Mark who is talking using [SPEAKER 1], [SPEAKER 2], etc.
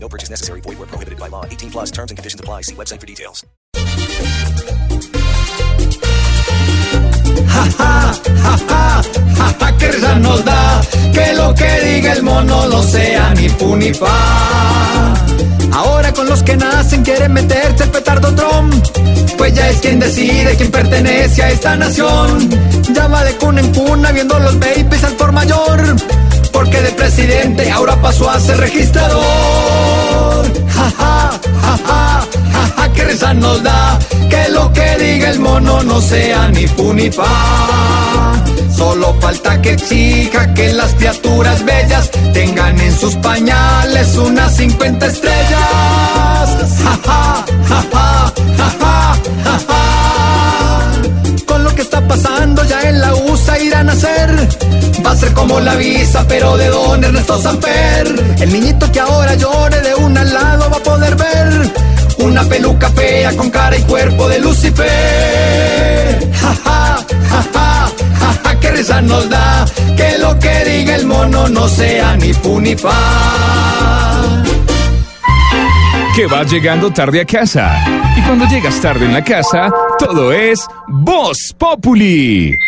[SPEAKER 1] No purchase necessary. Void where prohibited by law. 18 plus terms and conditions apply. See website for details.
[SPEAKER 2] Ja, ja, ja, ja, ja, ja, que risa nos da que lo que diga el mono no sea ni fu ni. Ahora con los que nacen quieren meterse el petardo Trump, pues ya es quien decide quién pertenece a esta nación. Ya va de cuna en cuna viendo los babies al por mayor, porque de presidente ahora pasó a ser registrador. El mono no sea ni fu ni fa. Solo falta que exija que las criaturas bellas tengan en sus pañales unas 50 estrellas. Ja. Con lo que está pasando ya en la USA irán a hacer. Va a ser como la visa, pero de don Ernesto Samper. El niñito que ahora llore con cara y cuerpo de Lucifer. Ja, ja, ja, ja, ja, ja, que risa nos da que lo que diga el mono no sea ni fu ni
[SPEAKER 3] que vas llegando tarde a casa. Y cuando llegas tarde en la casa, todo es Voz Populi.